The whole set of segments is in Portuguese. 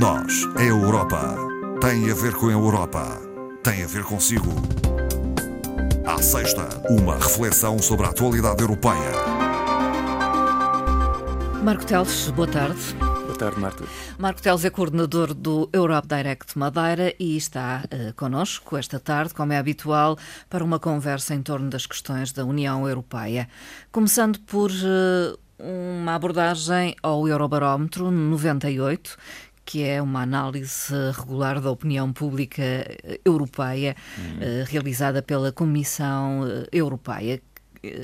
Nós, a Europa, tem a ver com a Europa, tem a ver consigo. À sexta, uma reflexão sobre a atualidade europeia. Marco Teles, boa tarde. Boa tarde, Marta. Marco Teles é coordenador do Europe Direct Madeira e está uh, connosco esta tarde, como é habitual, para uma conversa em torno das questões da União Europeia. Começando por uh, uma abordagem ao Eurobarómetro 98, que é uma análise regular da opinião pública europeia, uhum. realizada pela Comissão Europeia.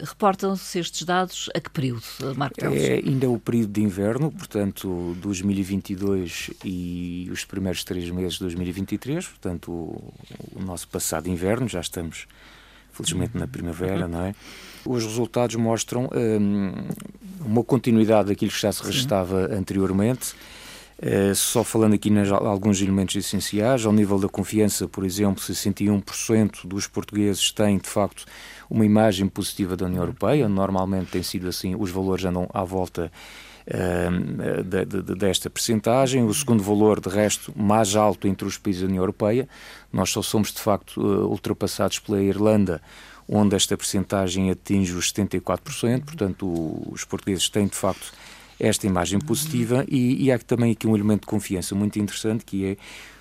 Reportam-se estes dados a que período, Marco? É ainda o período de inverno, portanto, 2022 e os primeiros três meses de 2023, portanto, o, o nosso passado inverno, já estamos felizmente na primavera, não é? Os resultados mostram hum, uma continuidade daquilo que já se registava anteriormente. Uh, só falando aqui nas alguns elementos essenciais, ao nível da confiança, por exemplo, 61% dos portugueses têm de facto uma imagem positiva da União Europeia. Normalmente tem sido assim, os valores andam à volta uh, de, de, desta percentagem. O segundo valor, de resto, mais alto entre os países da União Europeia. Nós só somos de facto uh, ultrapassados pela Irlanda onde esta percentagem atinge os 74%, portanto os portugueses têm de facto esta imagem positiva e, e há também aqui um elemento de confiança muito interessante que é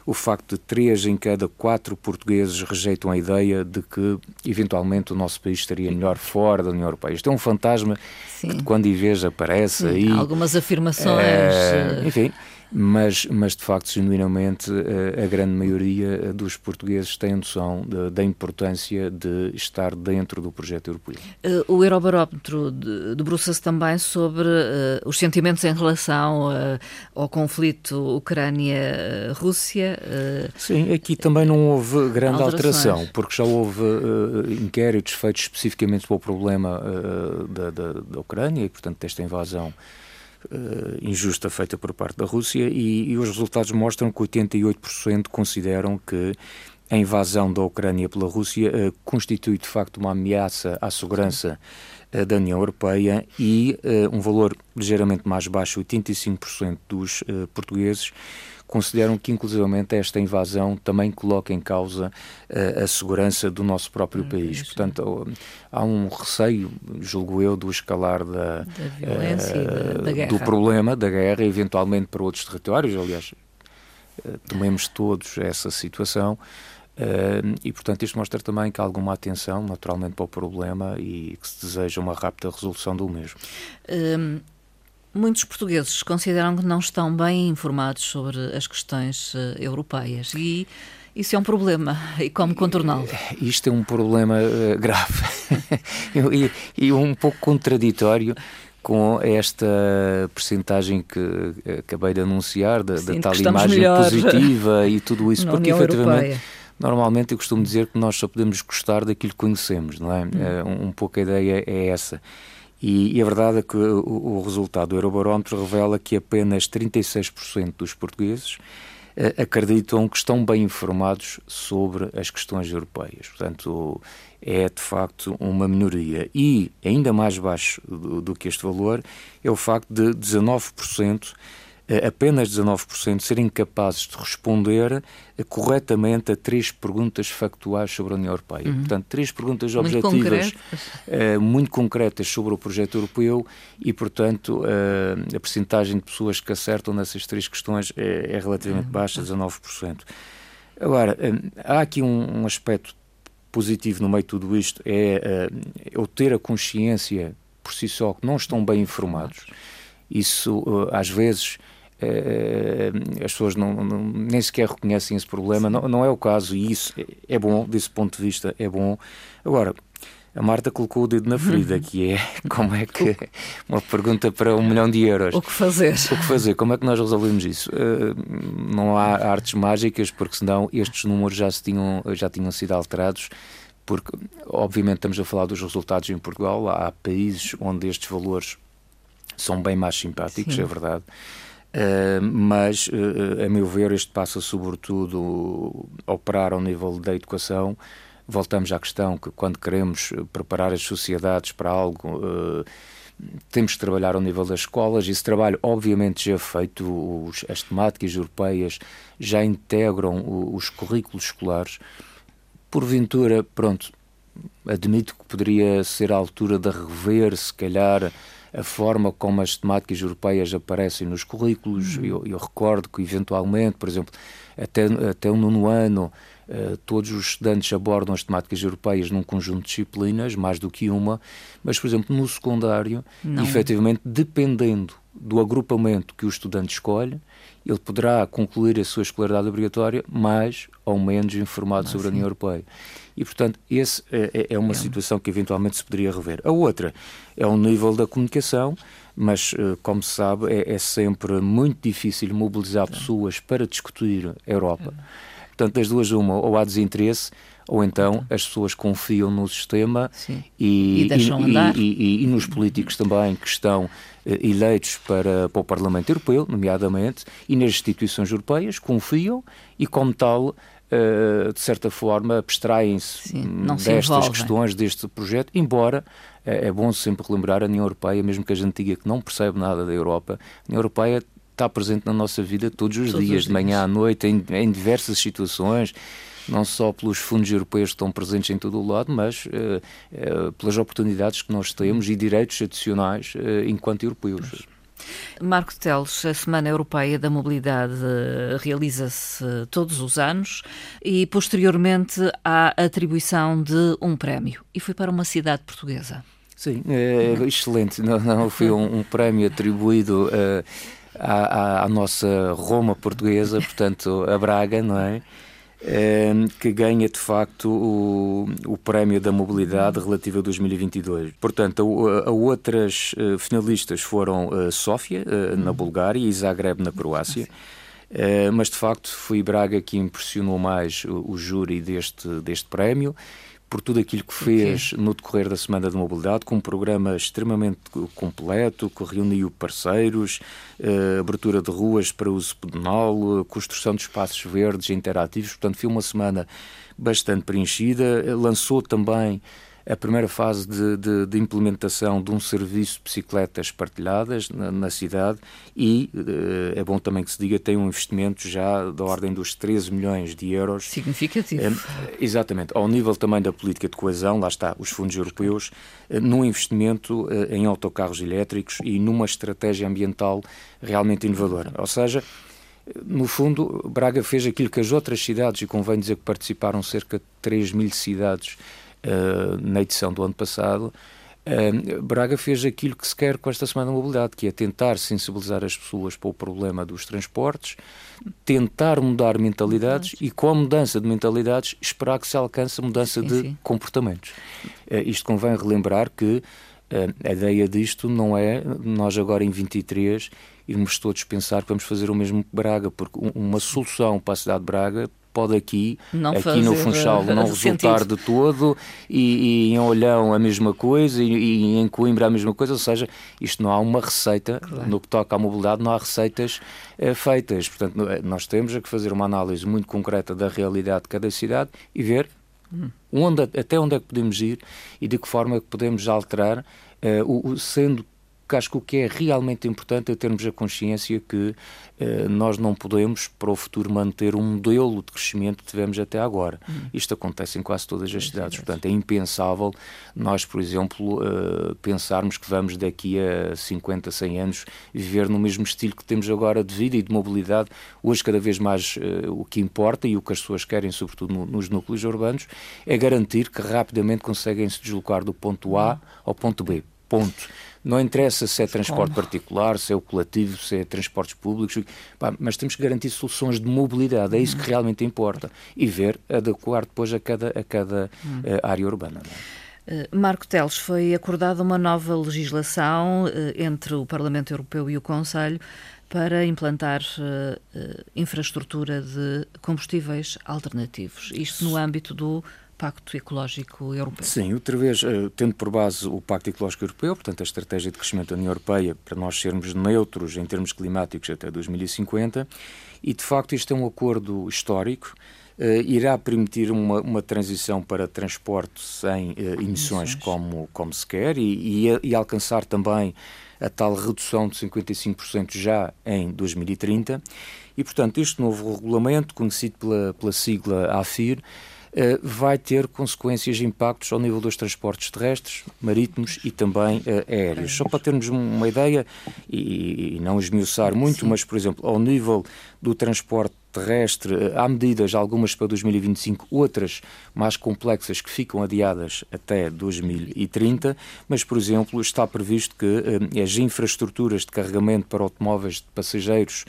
o facto de três em cada quatro portugueses rejeitam a ideia de que eventualmente o nosso país estaria melhor fora da União Europeia. Isto é um fantasma Sim. que quando e vez aparece Sim, aí. Algumas afirmações. É, enfim mas, mas de facto, genuinamente, eh, a grande maioria dos portugueses tem noção da importância de estar dentro do projeto europeu. Eh, o Eurobarómetro debruça-se também sobre os sentimentos em relação ao conflito Ucrânia-Rússia. Sim, aqui também não houve grande alteração, porque já houve inquéritos feitos especificamente para o problema da, da, da Ucrânia e, portanto, desta invasão injusta feita por parte da Rússia e, e os resultados mostram que 88% consideram que a invasão da Ucrânia pela Rússia uh, constitui de facto uma ameaça à segurança uh, da União Europeia e uh, um valor ligeiramente mais baixo, 85% dos portugueses consideram que, inclusivamente, esta invasão também coloca em causa uh, a segurança do nosso próprio hum, país. Portanto, há um receio, julgo eu, do escalar da, da violência uh, da, da do problema, da guerra, eventualmente para outros territórios. Aliás, uh, tomemos todos essa situação. Uh, e, portanto, isto mostra também que há alguma atenção, naturalmente, para o problema e que se deseja uma rápida resolução do mesmo. Muitos portugueses consideram que não estão bem informados sobre as questões uh, europeias e isso é um problema. E como contorná-lo? Isto é um problema uh, grave e, e, um pouco contraditório com esta percentagem que acabei de anunciar, da, da tal imagem positiva e tudo isso, porque efetivamente. Europeia. Normalmente eu costumo dizer que nós só podemos gostar daquilo que conhecemos, não é? Hum. é um, um pouco a ideia é essa. E, e, a verdade é que o, o, resultado do Eurobarómetro revela que apenas 36% dos portugueses eh, acreditam que estão bem informados sobre as questões europeias. Portanto, é de facto uma minoria. E, ainda mais baixo do, do que este valor, é o facto de 19% eh, apenas 19% serem capazes de responder eh, corretamente a três perguntas factuais sobre a União Europeia. Uhum. Portanto, três perguntas muito objetivas, uh, muito concretas sobre o projeto europeu e, portanto, uh, a percentagem de pessoas que acertam nessas três questões é, é relativamente uhum. baixa, 19%. Agora, há aqui um, aspecto positivo no meio de tudo isto, é eu ter a consciência por si só que não estão bem informados. Isso, às vezes, eh, as pessoas não, não, nem sequer reconhecem esse problema. Não, não, é o caso, e isso é bom, desse ponto de vista, é bom. Agora, a Marta colocou o dedo na ferida, que é como é que. Uma pergunta para um milhão de euros. O que fazer? O que fazer? Como é que nós resolvemos isso? Uh, não há artes mágicas, porque senão estes números já, se tinham, já tinham sido alterados porque obviamente estamos a falar dos resultados em Portugal, há países onde estes valores são bem mais simpáticos, Sim. é verdade. Uh, mas, uh, a meu ver, este passa sobretudo a operar ao nível da educação. Voltamos à questão que, quando queremos preparar as sociedades para algo, uh, temos que trabalhar ao nível das escolas. Esse trabalho, obviamente, já é feito. Os, as temáticas europeias já integram os currículos escolares. Porventura, pronto, admito que poderia ser a altura de rever, se calhar, a forma como as temáticas europeias aparecem nos currículos. Uhum. Eu, eu, recordo que, eventualmente, por exemplo, até, até o nono ano, uh, todos os estudantes abordam as temáticas europeias num conjunto de disciplinas, mais do que uma, mas, por exemplo, no secundário, Não. efetivamente, dependendo do agrupamento que o estudante escolhe, ele poderá concluir a sua escolaridade obrigatória mais ou menos informado ah, sobre sim. a União Europeia. E, portanto, esse é, é, é uma é. situação que eventualmente se poderia rever. A outra é o nível da comunicação, mas, eh, como se sabe, é, é sempre muito difícil mobilizar pessoas para discutir a Europa. Portanto, das duas, uma, ou há desinteresse, ou então as pessoas confiam no sistema e, e, e, nos políticos também que estão eh, eleitos para, para o Parlamento Europeu, nomeadamente, e nas instituições europeias, confiam e, como tal, Uh, de certa forma, abstraem-se destas questões, deste projeto, embora é, é, bom sempre relembrar a União Europeia, mesmo que a gente diga que não percebe nada da Europa, a União Europeia está presente na nossa vida todos os todos dias, os de manhã à noite, em, em, diversas situações, não só pelos fundos europeus que estão presentes em todo o lado, mas uh, pelas oportunidades que nós temos e direitos adicionais enquanto europeus. Marco Teles, a Semana Europeia da Mobilidade realiza-se todos os anos e, posteriormente, há atribuição de um prémio. E foi para uma cidade portuguesa. Sim, é, excelente. Não, não foi um, um prémio atribuído uh, à, à, nossa Roma portuguesa, portanto, a Braga, não é? Ehm, que ganha de facto o, o Prémio da Mobilidade relativo a 2022. Portanto, a, a outras uh, finalistas foram uh, Sófia, uh, na Bulgária, e Zagreb, na Croácia. mas de facto foi Braga que impressionou mais o, o júri deste, deste prémio por tudo aquilo que fez okay. no decorrer da Semana de Mobilidade, com um programa extremamente completo, que reuniu parceiros, uh, abertura de ruas para uso pedonal, construção de espaços verdes interativos. Portanto, foi uma semana bastante preenchida. Lançou também a primeira fase de, de, de, implementação de um serviço de bicicletas partilhadas na, na cidade e, uh, é bom também que se diga, tem um investimento já da ordem dos 13 milhões de euros. Significativo. Uh, exatamente. Ao nível também da política de coesão, lá está, os fundos europeus, uh, num investimento em autocarros elétricos e numa estratégia ambiental realmente inovadora. Ou seja, no fundo, Braga fez aquilo que as outras cidades, e convém dizer que participaram cerca de 3 mil cidades na edição do ano passado, uh, Braga fez aquilo que se quer com esta Semana da Mobilidade, que é tentar sensibilizar as pessoas para o problema dos transportes, tentar mudar mentalidades e, com a mudança de mentalidades, esperar que se alcance a mudança de comportamentos. Uh, isto convém relembrar que a ideia disto não é nós agora em 23 irmos todos pensar que vamos fazer o mesmo que Braga, porque uma solução para a cidade de Braga pode aqui, não aqui no Funchal, não resultar de todo, e, e, em Olhão a mesma coisa, e, e, em Coimbra a mesma coisa, ou seja, isto não há uma receita, claro. no que toca à mobilidade, não há receitas é, feitas. Portanto, eh, nós temos que fazer uma análise muito concreta da realidade de cada cidade e ver hum. onde, até onde é que podemos ir e de que forma é que podemos alterar, uh, o, sendo porque acho que o que é realmente importante é termos a consciência que eh, nós não podemos, para o futuro, manter um modelo de crescimento que tivemos até agora. Uhum. Isto acontece em quase todas as cidades. Portanto, é impensável nós, por exemplo, eh, pensarmos que vamos daqui a 50, 100 anos viver no mesmo estilo que temos agora de vida e de mobilidade. Hoje, cada vez mais, eh, o que importa e o que as pessoas querem, sobretudo no, nos núcleos urbanos, é garantir que rapidamente conseguem se deslocar do ponto A uhum. ao ponto B. Ponto não interessa se é transporte particular, se é o coletivo, se é transportes públicos, pá, mas temos que garantir soluções de mobilidade, é isso que realmente importa. E ver, adequar depois a cada, a cada hum. uh, área urbana. É? Uh, Marco Teles, foi acordada uma nova legislação uh, entre o Parlamento Europeu e o Conselho para implantar infraestrutura de combustíveis alternativos. Isto no âmbito do Pacto Ecológico Europeu. Sim, outra vez, eh, tendo por base o Pacto Ecológico Europeu, portanto, a estratégia de crescimento da União Europeia para nós sermos neutros em termos climáticos até 2050, e de facto isto é um acordo histórico Uh, irá permitir uma, uma, transição para transporte sem uh, emissões como, como se quer e, e, e, alcançar também a tal redução de 55% já em 2030. E, portanto, este novo regulamento, conhecido pela, pela sigla AFIR, vai ter consequências e impactos ao nível dos transportes terrestres, marítimos e também uh, aéreos. Só para termos uma ideia e, e não esmiuçar muito, Sim. mas, por exemplo, ao nível do transporte terrestre, eh, há medidas, algumas para 2025, outras mais complexas que ficam adiadas até 2030, mas, por exemplo, está previsto que as infraestruturas de carregamento para automóveis de passageiros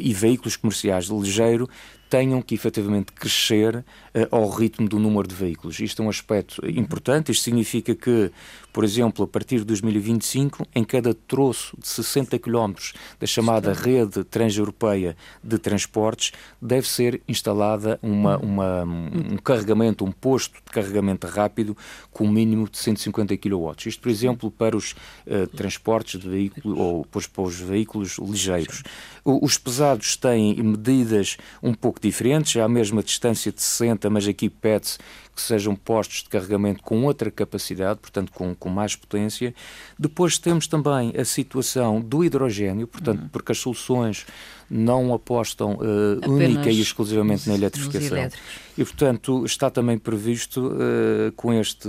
e veículos comerciais de ligeiro tenham que efetivamente crescer ao ritmo do número de veículos. Isto é um aspecto importante. Isto significa que, por exemplo, a partir de 2025, em cada troço de 60 km da chamada rede transeuropeia de transportes, deve ser instalada uma, uma, um carregamento, um posto de carregamento rápido com um mínimo de 150 kW. Isto, por exemplo, para os uh, transportes de veículos ou para os veículos ligeiros. Os pesados têm medidas um pouco diferentes, à mesma distância de 60, mas aqui pede-se que sejam postos de carregamento com outra capacidade, portanto com, com mais potência. Depois temos também a situação do hidrogênio, portanto, uhum. porque as soluções não apostam uh, única e exclusivamente na eletrificação. E, portanto, está também previsto uh, com este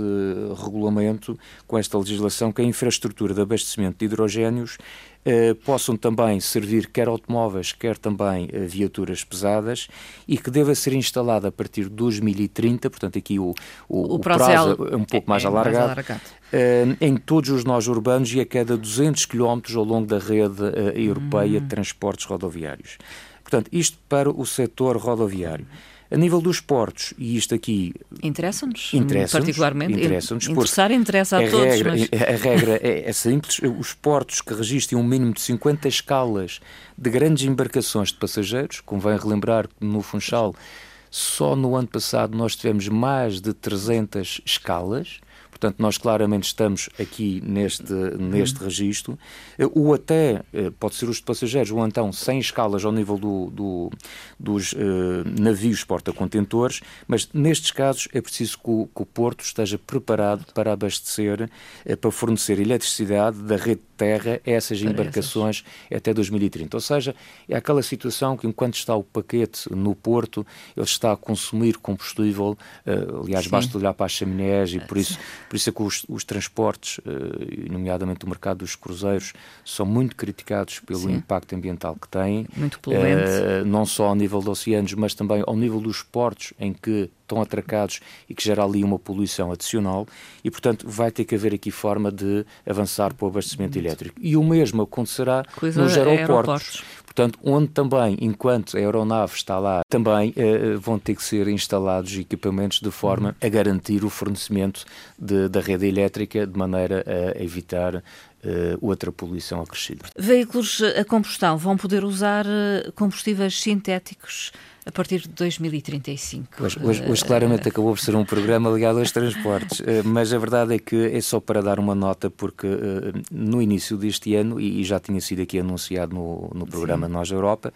regulamento, com esta legislação, que a infraestrutura de abastecimento de hidrogénios eh, possam também servir quer automóveis, quer também eh, viaturas pesadas e que deva ser instalada a partir de 2030, portanto aqui o, o, o prazo é um pouco mais é, alargado, mais alargado. Uh, em todos os nós urbanos e a cada 200 km ao longo da rede uh, europeia hum. de transportes rodoviários. Portanto, isto para o setor rodoviário. A nível dos portos, e isto aqui. Interessa-nos, interessa particularmente. Interessa-nos. Interessar interessa a, a todos. Regra, mas... A regra é, é, simples: os portos que registrem um mínimo de 50 escalas de grandes embarcações de passageiros, convém relembrar que no Funchal só no ano passado nós tivemos mais de 300 escalas. Portanto, nós claramente estamos aqui neste, neste registro. O até eh, pode ser os de passageiros, ou então sem escalas ao nível do, do dos uh, navios porta-contentores, mas nestes casos é preciso que o, que o Porto esteja preparado para abastecer, uh, para fornecer eletricidade da rede terra a essas embarcações até 2030. Ou seja, é aquela situação que enquanto está o paquete no Porto, ele está a consumir combustível, uh, aliás, Sim. basta olhar para as chaminés e por isso por isso é que os, os transportes, uh, nomeadamente o mercado dos cruzeiros, são muito criticados pelo Sim. impacto ambiental que têm. Muito poluente. Uh, não só ao nível de oceanos, mas também ao nível dos portos em que estão atracados e que gera ali uma poluição adicional e, portanto, vai ter que haver aqui forma de avançar para o abastecimento elétrico. E o mesmo acontecerá Coisa nos aeroportos. aeroportos. Portanto, onde também, enquanto a aeronave está lá, também eh, vão ter que ser instalados equipamentos de forma a garantir o fornecimento de, da rede elétrica de maneira a evitar uh, outra poluição acrescida. Veículos a combustão vão poder usar combustíveis sintéticos a partir de 2035. Hoje, hoje, hoje claramente acabou por ser um programa ligado aos transportes, eh, mas a verdade é que é só para dar uma nota, porque eh, no início deste ano, e já tinha sido aqui anunciado no, no programa Sim. Nós Europa,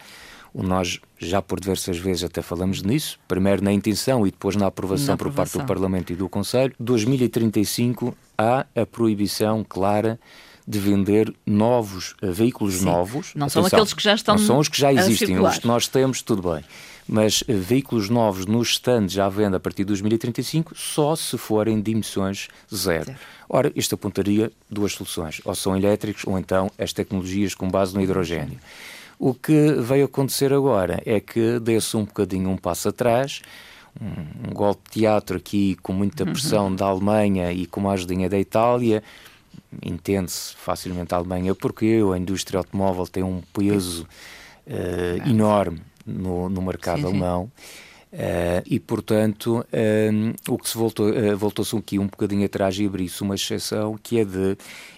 nós já por diversas vezes até falamos nisso, primeiro na intenção e depois na aprovação, na aprovação. por parte do Parlamento e do Conselho. 2035 há a proibição clara de vender novos uh, veículos Sim. novos. Não Atenção, são aqueles que já estão. Não são os que já existem, os que nós temos, tudo bem mas eh, veículos novos nos stands à venda a partir de 2035 só se forem de emissões zero. zero. Ora, isto apontaria duas soluções, ou são elétricos ou então as tecnologias com base no hidrogênio. O que veio acontecer agora é que desse um bocadinho um passo atrás, um, um golpe de teatro aqui com muita uhum. pressão uhum. da Alemanha e com uma ajudinha da Itália, entende-se facilmente a Alemanha porque a indústria automóvel tem um peso uh, enorme. no, no mercado sim, alemão. Uh, e, portanto, um, o que se voltou, uh, voltou-se aqui um bocadinho atrás e abriu-se uma exceção que é de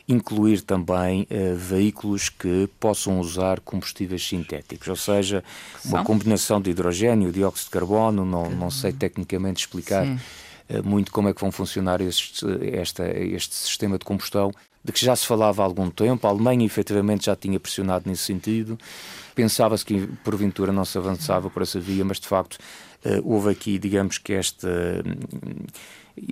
incluir também uh, veículos que possam usar combustíveis sintéticos, ou seja, uma combinação de hidrogênio, dióxido de carbono, não, não sei tecnicamente explicar muito como é que vão funcionar este, esta, este sistema de combustão, de que já se falava há algum tempo, a Alemanha efetivamente já tinha pressionado nesse sentido, pensava-se que porventura não se avançava por essa via, mas de facto uh, houve aqui, digamos que este, uh,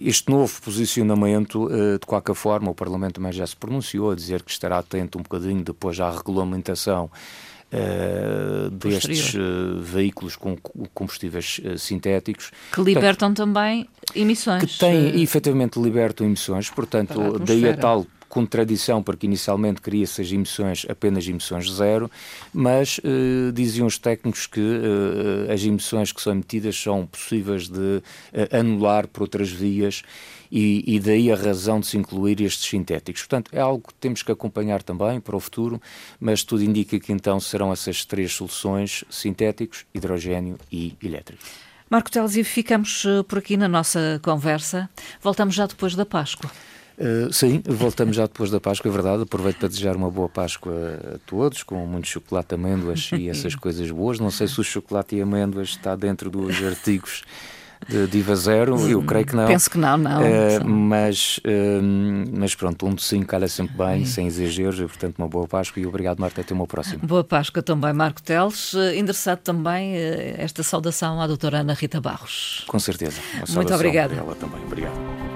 este novo posicionamento, de qualquer forma, o Parlamento também já se pronunciou a dizer que estará atento um bocadinho depois à regulamentação Uh, destes uh, veículos com combustíveis uh, sintéticos. Que libertam portanto, também emissões. Que têm, efetivamente, libertam emissões, portanto, daí a tal contradição, porque inicialmente queria-se as emissões, apenas emissões zero, mas uh, diziam os técnicos que uh, as emissões que são emitidas são possíveis de uh, anular por outras vias e, e, daí a razão de se incluir estes sintéticos. Portanto, é algo que temos que acompanhar também para o futuro, mas tudo indica que então serão essas três soluções, sintéticos, hidrogênio e elétrico. Marco Teles, e ficamos por aqui na nossa conversa. Voltamos já depois da Páscoa. Uh, sim, voltamos já depois da Páscoa, é verdade. Aproveito para desejar uma boa Páscoa a todos, com muito chocolate, amêndoas e essas coisas boas. Não sei se o chocolate e amêndoas está dentro dos artigos de Diva Zero, eu hum, creio que não. Penso que não, não. Uh, mas, uh, mas pronto, um docinho calha sempre bem, sem exageros, e portanto uma boa Páscoa e obrigado Marta, até uma próxima. Boa Páscoa também Marco Teles, endereçado também esta saudação à doutora Ana Rita Barros. Com certeza. Muito obrigada. Ela também, obrigado.